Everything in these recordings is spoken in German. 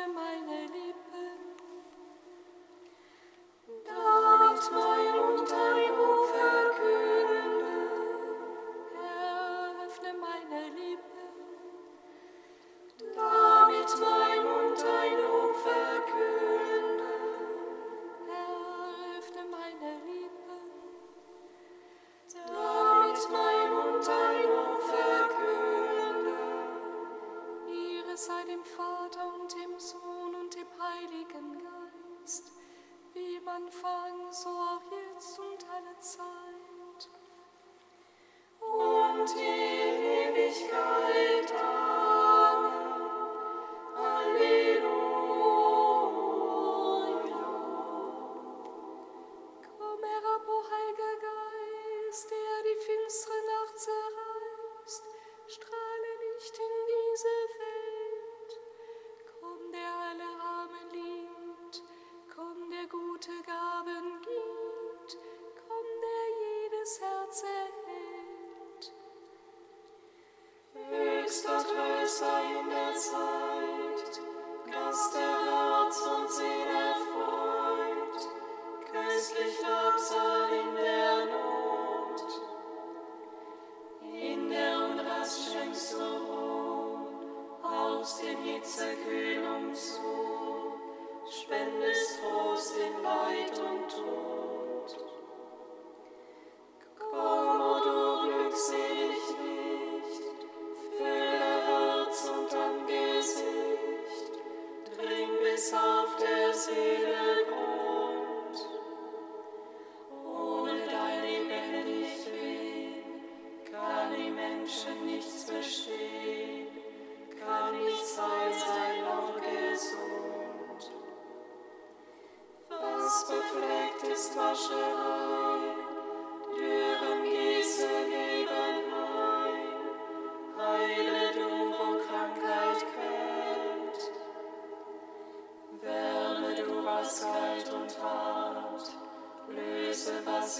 My. mein yeah.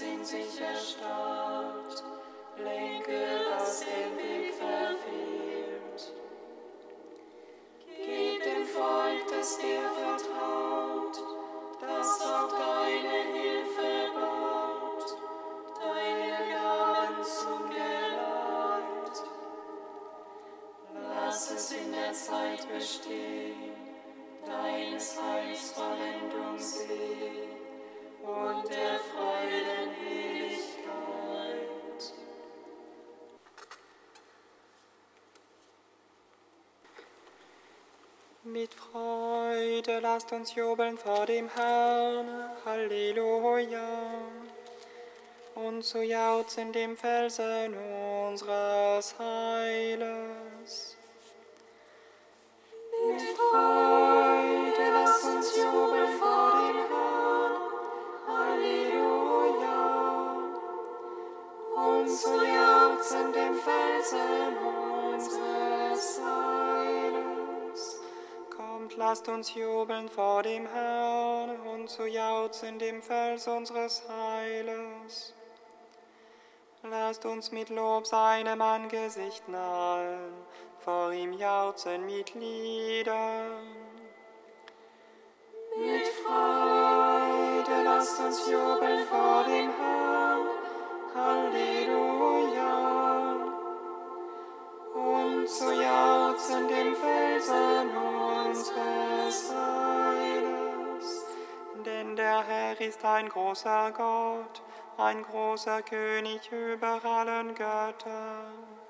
Mit lasst uns jubeln vor dem Herrn. Halleluja. Und zu jauchzen dem Felsen unseres Heiles. Lasst uns jubeln vor dem Herrn und zu jauchzen dem Fels unseres Heiles. Lasst uns mit Lob seinem Angesicht nahen, vor ihm jauchzen mit Liedern. Mit Freude lasst uns jubeln vor dem Herrn. Halleluja. Und zu jauchzen dem Felsen unseres Heiles. Denn der Herr ist ein großer Gott, ein großer König über allen Göttern.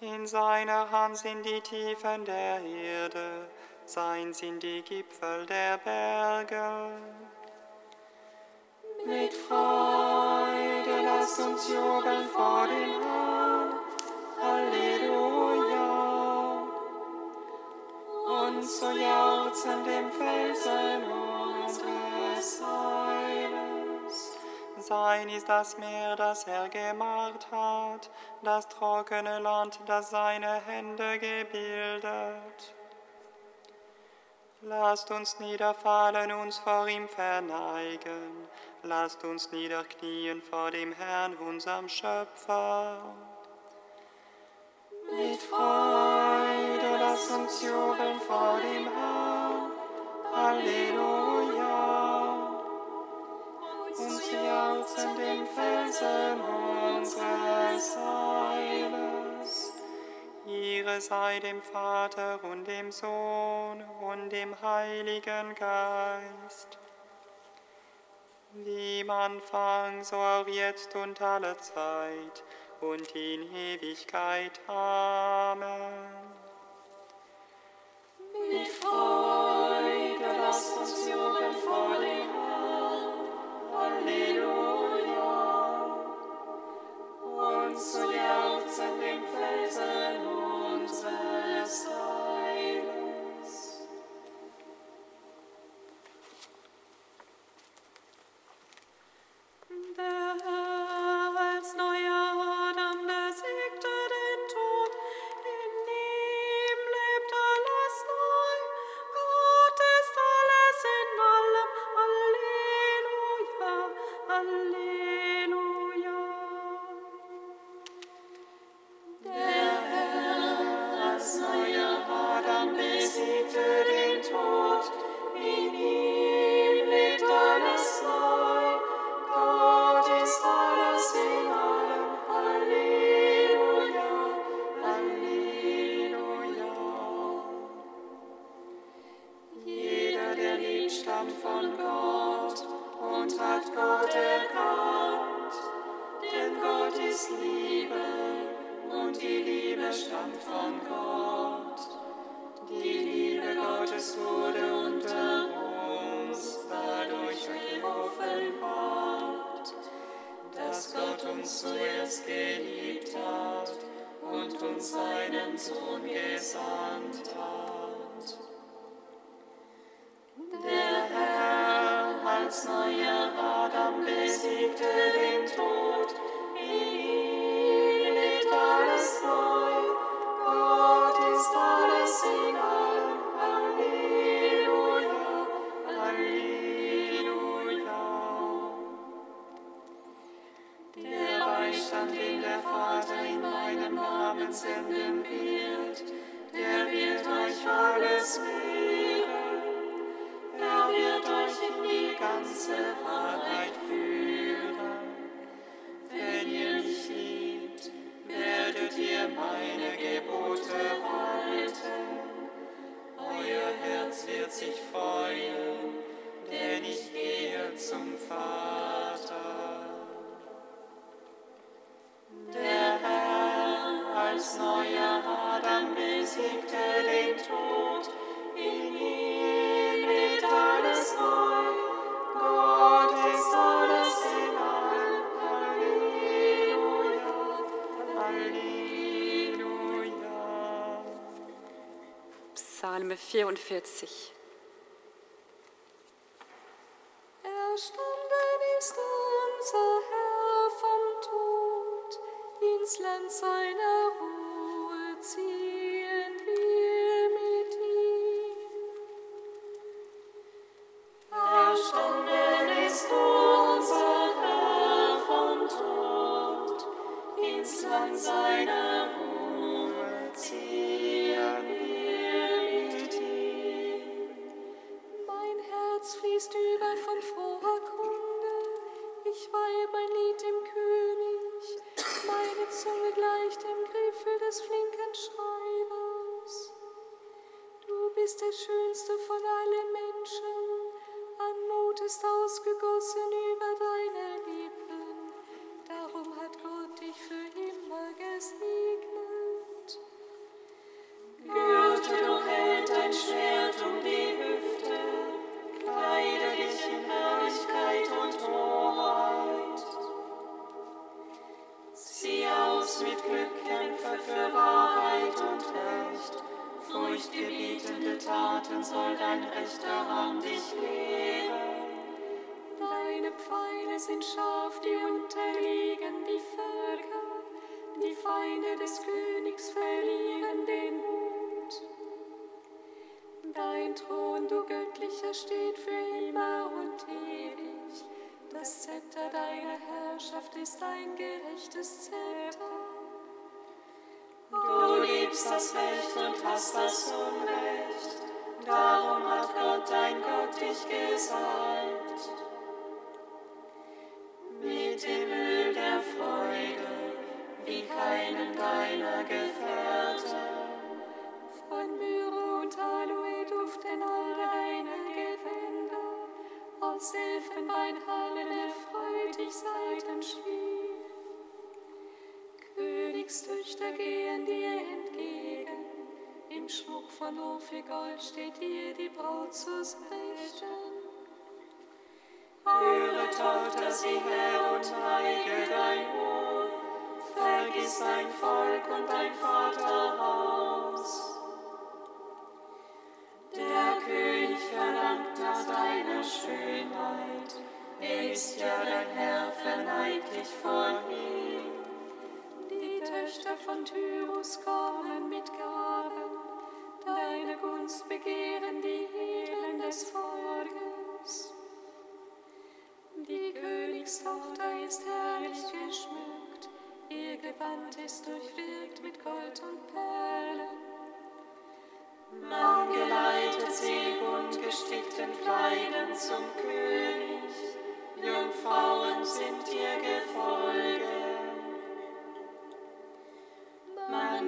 In seiner Hand sind die Tiefen der Erde, sein sind die Gipfel der Berge. Mit Freude lasst uns jubeln vor dem Herrn. Halleluja. Und zu jauchzen dem Felsen unseres Heiles. Sein ist das Meer, das er gemacht hat, das trockene Land, das seine Hände gebildet. Lasst uns niederfallen, uns vor ihm verneigen. Lasst uns niederknien vor dem Herrn, unserem Schöpfer. Mit Freude lass uns jubeln vor dem Herrn. Halleluja. Und sie jauchzen den Felsen unseres Heiles. Ihre sei dem Vater und dem Sohn und dem Heiligen Geist. Wie im Anfang, so auch jetzt und alle Zeit und in Ewigkeit. Amen. Mit Freude lasst uns jubeln vor dem Herrn. Halleluja. Und zu jauchzen dem Felsen unseres Heils. uns seinen Sohn gesandt hat. Der Herr als neuer Adam besiegte den 44. dein rechter Arm dich leben. Deine Pfeile sind scharf, die unterliegen die Völker. Die Feinde des Königs verlieren den Mut. Dein Thron, du Göttlicher, steht für immer und ewig. Das Zepter deiner Herrschaft ist ein gerechtes Zepter. Du liebst das Recht und hast das Unrecht. Darum hat Gott, dein Gott, dich gesalbt. Mit dem Öl der Freude, wie keinen deiner Gefährten. Von Myrrhe und Aloe duften all deine Gewänder. Aus Elfenbeinhallen erfreut dich Seitenspiel. Königstöchter gehen dir. Im Schmuck von Ophirgold steht dir die Braut zur Seite. Höre, Tochter, sieh her und neige dein Ohr. Vergiss dein Volk und dein Vaterhaus. Der König verlangt nach deiner Schönheit. Er ist ja dein Herr, verneig dich vor ihm. Die Töchter von Tyrus kommen mit Gaben.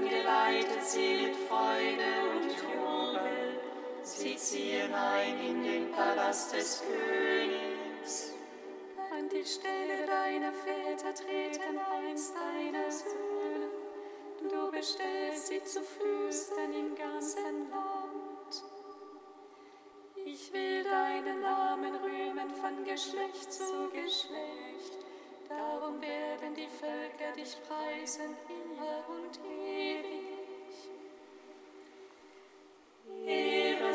Geleitet sie mit Freude und Jubel, sie ziehen ein in den Palast des Königs. An die Stelle deiner Väter treten einst deine Söhne. Du bestellst sie zu Fürsten im ganzen Land. Ich will deinen Namen rühmen von Geschlecht zu Geschlecht. Darum werden die Völker dich preisen hier und ewig.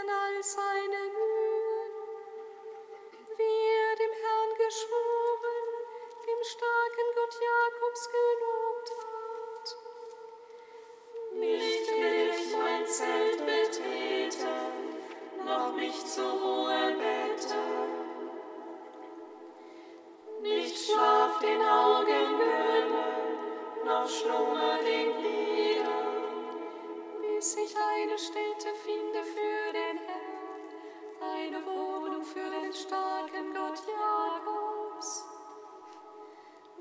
an all seine Mühen, wie er dem Herrn geschworen, dem starken Gott Jakobs gelobt hat. Nicht will ich mein Zelt betreten, noch mich zur Ruhe eine Stätte finde für den Herrn, eine Wohnung für den starken Gott Jakobs.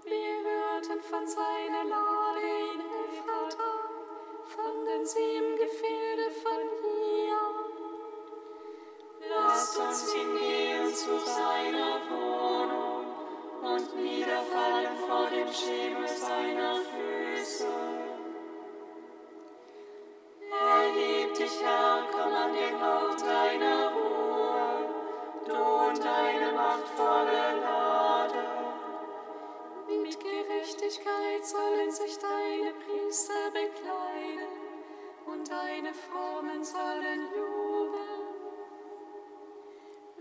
Wir hörten von seiner Priester bekleiden und deine Frommen sollen jubeln.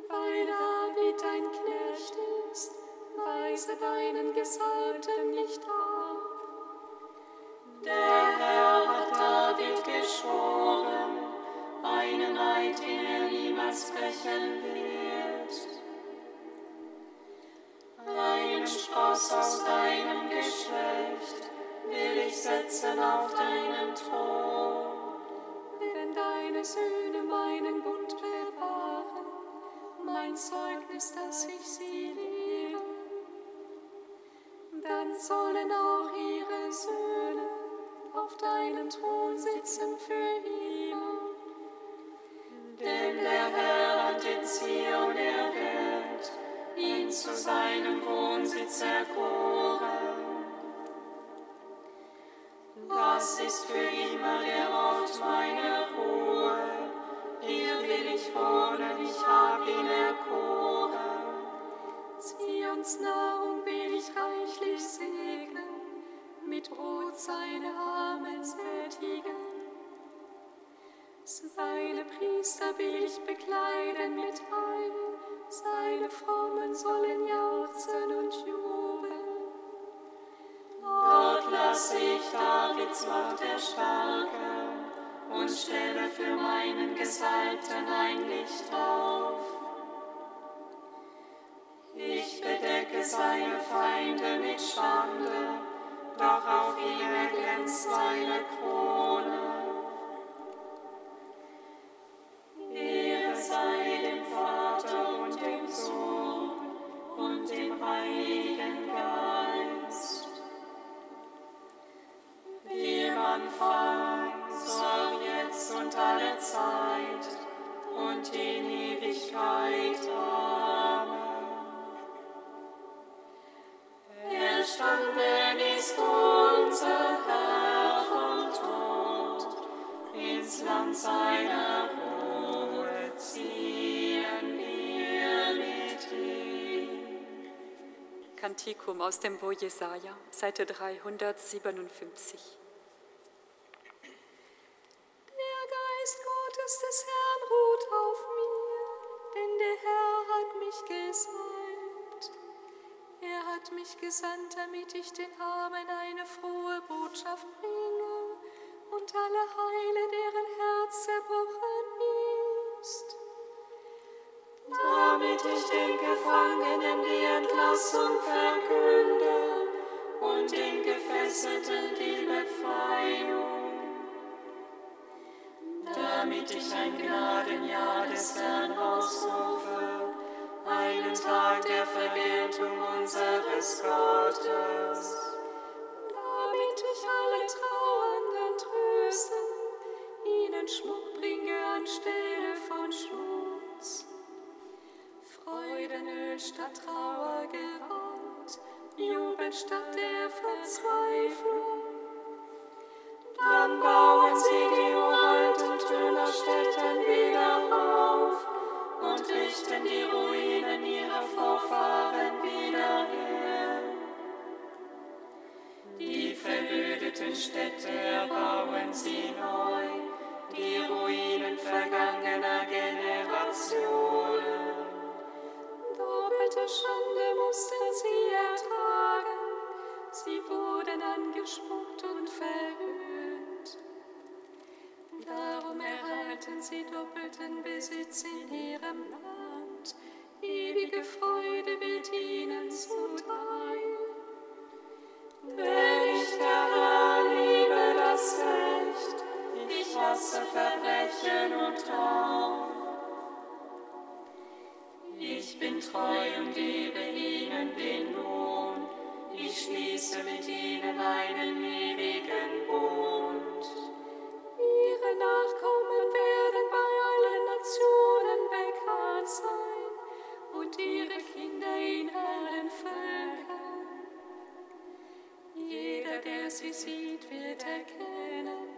Weil David dein Knecht ist, weise deinen Gesalbten nicht ab. Der Herr hat David geschworen, einen Eid, den er niemals brechen wird. Einen Spross aus deinem Geschlecht will ich setzen auf deinen Thron. Wenn deine Söhne meinen Bund bewahren, mein Zeugnis, dass ich sie liebe, dann sollen auch ihre Söhne auf deinem Thron sitzen für immer. Denn der Herr hat in Zion erwählt, ihn zu seinem Wohnsitz erkoren. Haus ist für immer der Ort meiner Ruhe. Hier will ich wohnen, ich hab ihn erkoren. Zions Nahrung will ich reichlich segnen, mit Brot seine Arme sättigen. Seine Priester will ich bekleiden mit Heil, seine Frommen sollen jauchzen und jubeln. Lasse ich Davids Macht erstarken und stelle für meinen Gesalbten ein Licht auf. Ich bedecke seine Feinde mit Schande, doch auf ihm erglänzt seine Krone. Seiner Ruhe ziehen wir mit ihm. Kantikum aus dem Buch Jesaja, Seite 357. Der Geist Gottes des Herrn ruht auf mir, denn der Herr hat mich gesalbt. Er hat mich gesandt, damit ich den Armen eine frohe Botschaft bringe und alle heile, deren Herz zerbrochen ist. damit ich den Gefangenen die Entlassung verkünde und den Gefesselten die Befreiung. Damit ich ein Gnadenjahr des Herrn ausrufe, einen Tag der Vergeltung unseres Gottes. damit ich alle Trauernden trösten, ihnen Schmuck bringe anstelle von Schmutz. Freudenöl statt Trauergewand, Jubel statt der Verzweiflung. Dann bauen sie die uralten Tönerstätten wieder auf und richten die Ruinen ihrer Vorfahren wieder her. Verödeten Städte erbauen sie neu, die Ruinen vergangener Generationen. Doppelte Schande mussten sie ertragen, sie wurden angespuckt und verhöhnt. Darum erhalten sie doppelten Besitz in ihrem Land, ewige Freude wird ihnen zuteil. Hasse Verbrechen und Raub. Ich bin treu und gebe ihnen den Lohn, ich schließe mit ihnen einen ewigen Bund. Ihre Nachkommen werden bei allen Nationen bekannt sein und ihre Kinder in allen Völkern. Jeder, der sie sieht, wird erkennen,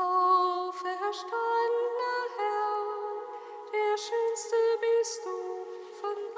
Auferstandener Herr, der schönste bist du von allen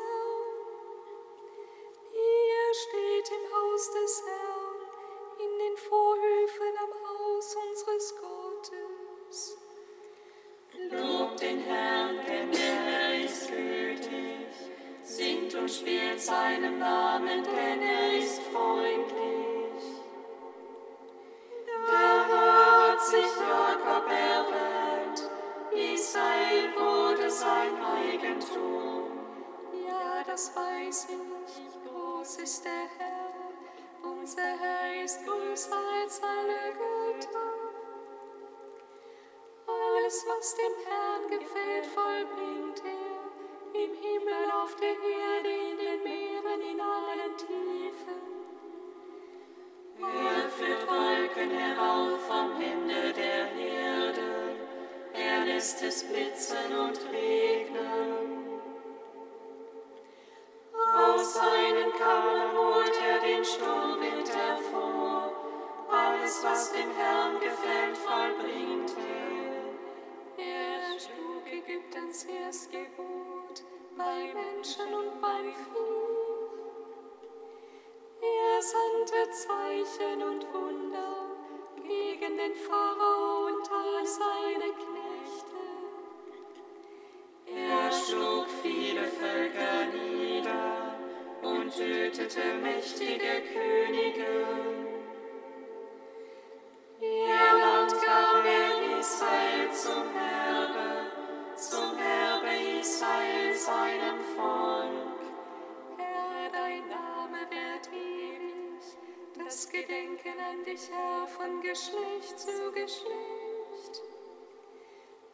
seinem Namen, denn er ist freundlich. Der Herr hat sich Jakob erwählt, Israel wurde sein Eigentum. Ja, das weiß ich, groß ist der Herr, unser Herr ist größer als alle Götter. Alles, was dem Herrn gefällt, vollbringt er, Herrn gefällt, vollbringt er. Er schlug Ägyptens Erstgebot bei Menschen und beim Vieh. Er sandte Zeichen und Wunder gegen den Pharao und all seine Knechte. Er schlug viele Völker nieder und tötete mächtige Könige. Irland gab er Israel zum Erbe, zum Erbe Israel seinem Volk. Herr, dein Name wird ewig, das Gedenken an dich, Herr, von Geschlecht zu Geschlecht.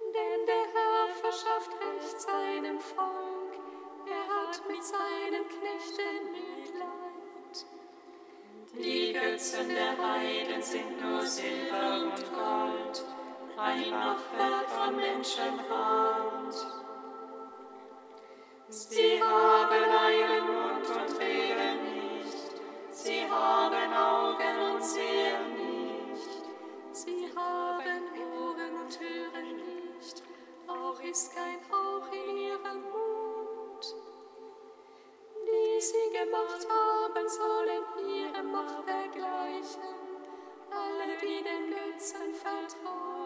Denn der Herr verschafft Recht seinem Volk, er hat mit seinen Knechten Mitleid. Die Götzen der Heiden sind nur Silber und Gold, ein Machwerk von Menschenhand. Sie haben einen Mund und reden nicht, sie haben Augen und sehen nicht. Sie haben Ohren und hören nicht, auch ist kein Hauch in ihrem Mund. Die sie gemacht haben, sollen ihre Macht vergleichen, alle, die den Götzen vertrauen.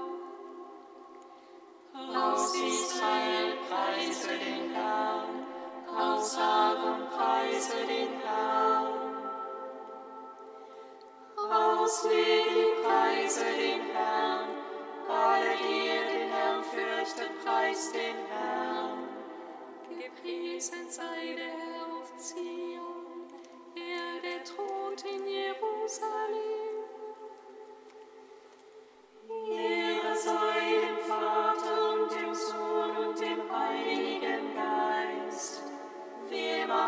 Aus Israel preise den Herrn, aus Aaron preise den Herrn. Aus Levi preise den Herrn, alle, die den Herrn fürchtet, preist den Herrn. Gepriesen sei der Herr er, der thront in Jerusalem. Ehre sei dem Vater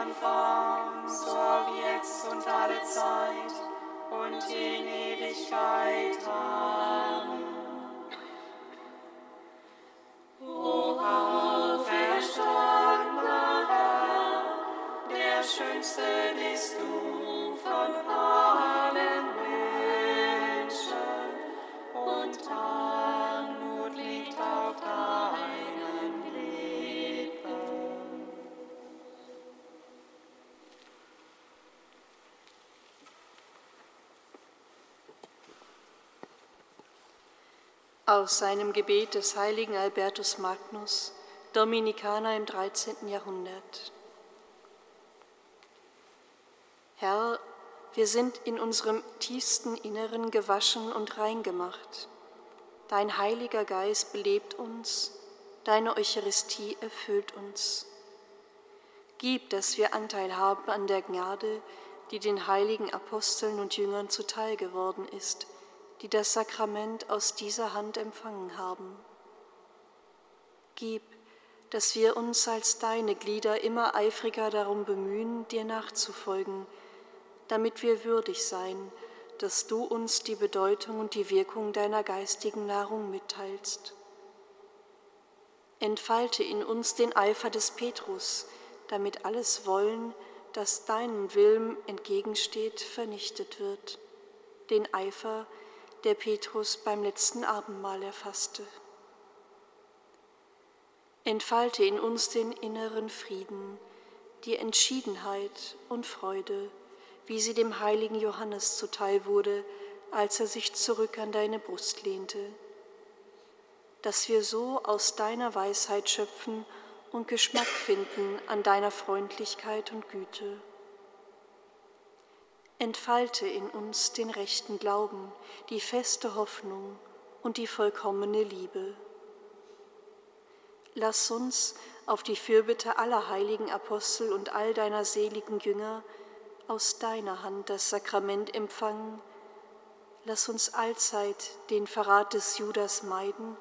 Anfang, so auch jetzt und alle Zeit und in Ewigkeit. Amen. O auferstandener der Schönste bist du von allen Aus seinem Gebet des heiligen Albertus Magnus, Dominikaner im 13. Jahrhundert. Herr, wir sind in unserem tiefsten Inneren gewaschen und rein gemacht. Dein heiliger Geist belebt uns, deine Eucharistie erfüllt uns. Gib, dass wir Anteil haben an der Gnade, die den heiligen Aposteln und Jüngern zuteil geworden ist, die das Sakrament aus dieser Hand empfangen haben. Gib, dass wir uns als deine Glieder immer eifriger darum bemühen, dir nachzufolgen, damit wir würdig sein, dass du uns die Bedeutung und die Wirkung deiner geistigen Nahrung mitteilst. Entfalte in uns den Eifer des Petrus, damit alles Wollen, das deinen Willen entgegensteht, vernichtet wird. Den Eifer, der Petrus beim letzten Abendmahl erfasste. Entfalte in uns den inneren Frieden, die Entschiedenheit und Freude, wie sie dem heiligen Johannes zuteil wurde, als er sich zurück an deine Brust lehnte. Dass wir so aus deiner Weisheit schöpfen und Geschmack finden an deiner Freundlichkeit und Güte. Entfalte in uns den rechten Glauben, die feste Hoffnung und die vollkommene Liebe. Lass uns auf die Fürbitte aller heiligen Apostel und all deiner seligen Jünger aus deiner Hand das Sakrament empfangen. Lass uns allzeit den Verrat des Judas meiden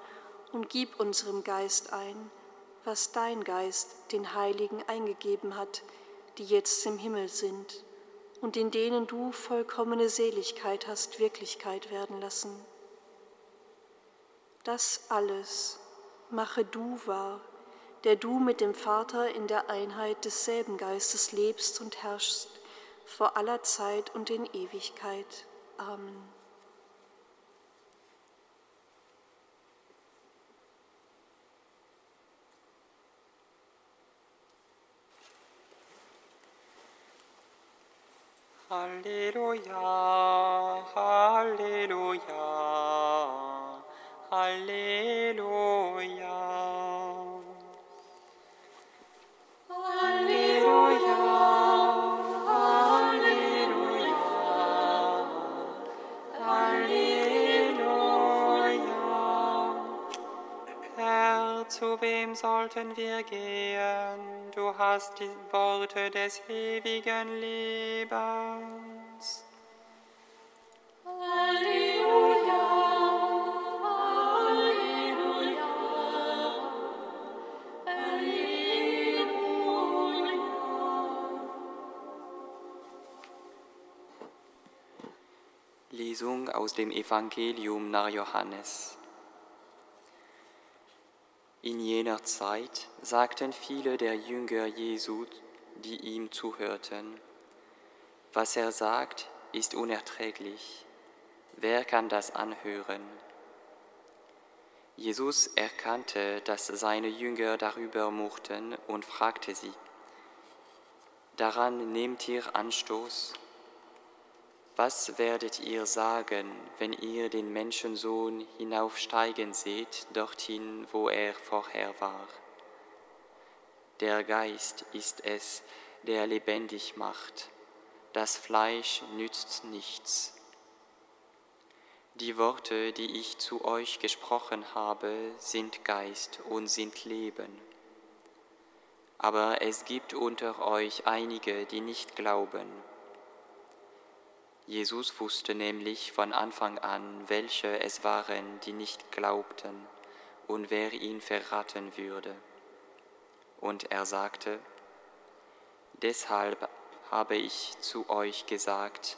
und gib unserem Geist ein, was dein Geist den Heiligen eingegeben hat, die jetzt im Himmel sind und in denen du vollkommene Seligkeit hast Wirklichkeit werden lassen. Das alles mache du wahr, der du mit dem Vater in der Einheit desselben Geistes lebst und herrschst vor aller Zeit und in Ewigkeit. Amen. Halleluja, Halleluja. Halleluja, Halleluja, zu wem sollten wir gehen? du hast die Worte des ewigen Lebens. Halleluja, Halleluja, Halleluja. Lesung aus dem Evangelium nach Johannes. In jener Zeit sagten viele der Jünger Jesu, die ihm zuhörten, was er sagt, ist unerträglich. Wer kann das anhören? Jesus erkannte, dass seine Jünger darüber murrten und fragte sie, Daran nehmt ihr Anstoß? Was werdet ihr sagen, wenn ihr den Menschensohn hinaufsteigen seht, dorthin, wo er vorher war? Der Geist ist es, der lebendig macht, das Fleisch nützt nichts. Die Worte, die ich zu euch gesprochen habe, sind Geist und sind Leben. Aber es gibt unter euch einige, die nicht glauben. Jesus wusste nämlich von Anfang an, welche es waren, die nicht glaubten und wer ihn verraten würde. Und er sagte, Deshalb habe ich zu euch gesagt,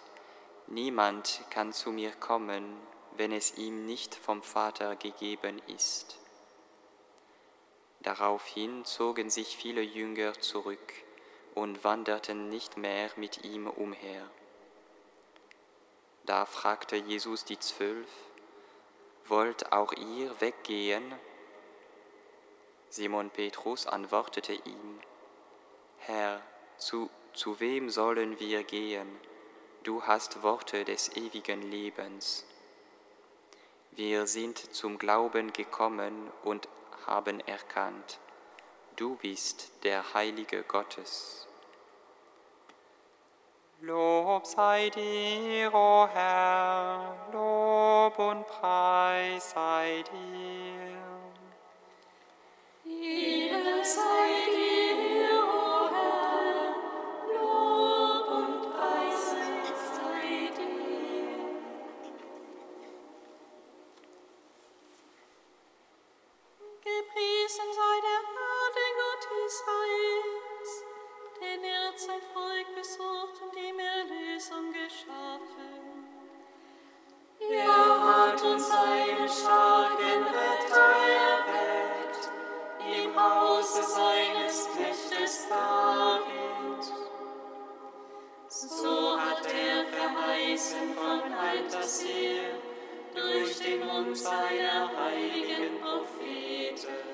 niemand kann zu mir kommen, wenn es ihm nicht vom Vater gegeben ist. Daraufhin zogen sich viele Jünger zurück und wanderten nicht mehr mit ihm umher. Da fragte Jesus die Zwölf, wollt auch ihr weggehen? Simon Petrus antwortete ihm, Herr, zu, zu wem sollen wir gehen? Du hast Worte des ewigen Lebens. Wir sind zum Glauben gekommen und haben erkannt, du bist der Heilige Gottes. Lob sei dir, o Herr, Lob und Preis sei dir. Ehre sei dir, o Herr, Lob und Preis sei dir. Gepriesen sei der Herr, der Gott Israels, er hat sein Volk besucht und ihm Erlösung geschaffen. Er hat uns einen starken Retter erweckt, im Hause seines Knechtes David. So hat er verheißen von alters her, durch den Mund seiner heiligen Propheten.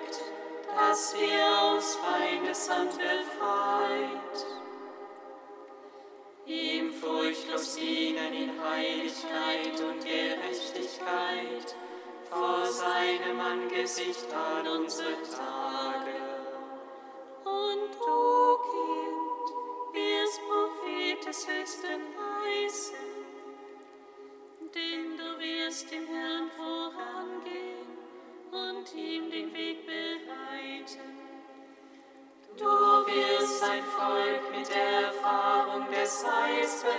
dass wir aus Feindeshand befreit, ihm furchtlos dienen in Heiligkeit und Gerechtigkeit, vor seinem Angesicht an unsere Tat.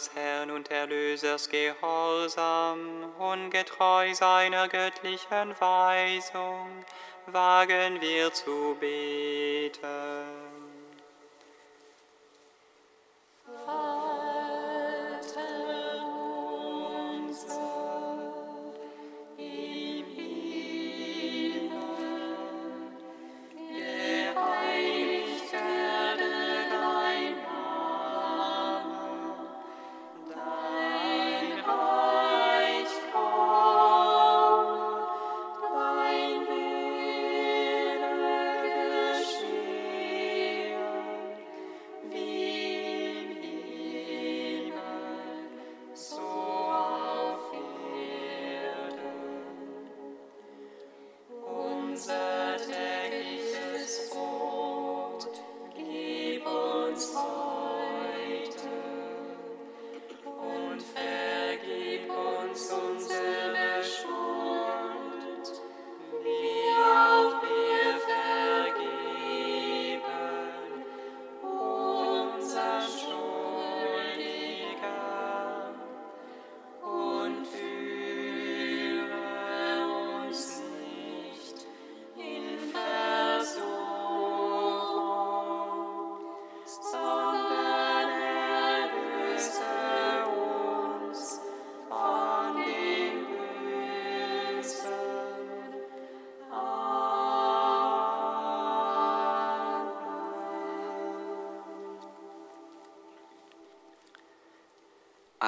unseres Herrn und Erlösers Gehorsam, ungetreu seiner göttlichen Weisung, wagen wir zu beten.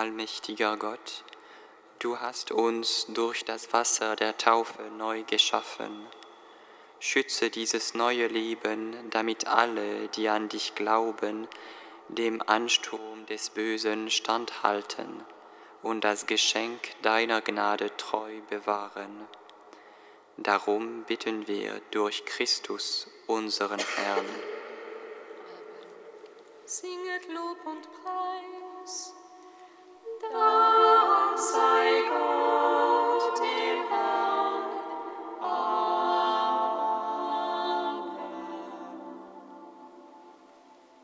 Allmächtiger Gott, du hast uns durch das Wasser der Taufe neu geschaffen. Schütze dieses neue Leben, damit alle, die an dich glauben, dem Ansturm des Bösen standhalten und das Geschenk deiner Gnade treu bewahren. Darum bitten wir durch Christus, unseren Herrn. Singet Lob und Preis.